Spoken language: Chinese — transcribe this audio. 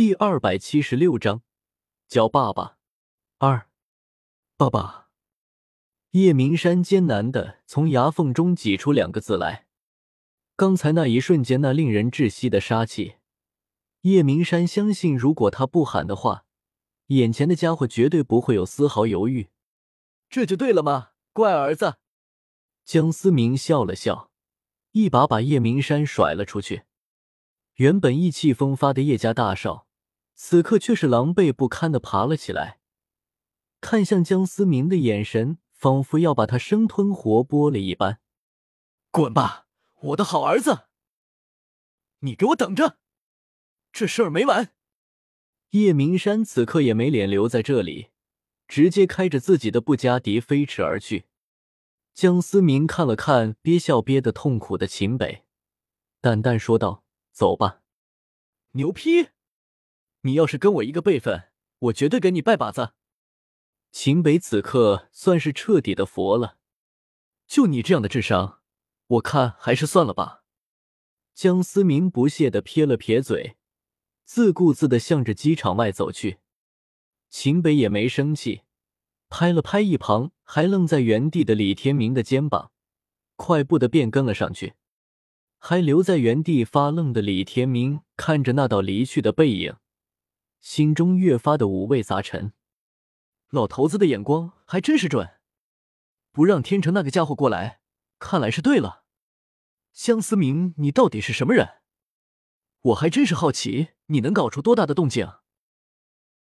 第二百七十六章，叫爸爸。二，爸爸。叶明山艰难的从牙缝中挤出两个字来。刚才那一瞬间，那令人窒息的杀气，叶明山相信，如果他不喊的话，眼前的家伙绝对不会有丝毫犹豫。这就对了吗，乖儿子？江思明笑了笑，一把把叶明山甩了出去。原本意气风发的叶家大少。此刻却是狼狈不堪的爬了起来，看向江思明的眼神，仿佛要把他生吞活剥了一般。滚吧，我的好儿子！你给我等着，这事儿没完！叶明山此刻也没脸留在这里，直接开着自己的布加迪飞驰而去。江思明看了看憋笑憋得痛苦的秦北，淡淡说道：“走吧。”牛批！你要是跟我一个辈分，我绝对给你拜把子。秦北此刻算是彻底的佛了，就你这样的智商，我看还是算了吧。江思明不屑的撇了撇嘴，自顾自的向着机场外走去。秦北也没生气，拍了拍一旁还愣在原地的李天明的肩膀，快步的便跟了上去。还留在原地发愣的李天明看着那道离去的背影。心中越发的五味杂陈，老头子的眼光还真是准，不让天成那个家伙过来，看来是对了。江思明，你到底是什么人？我还真是好奇，你能搞出多大的动静。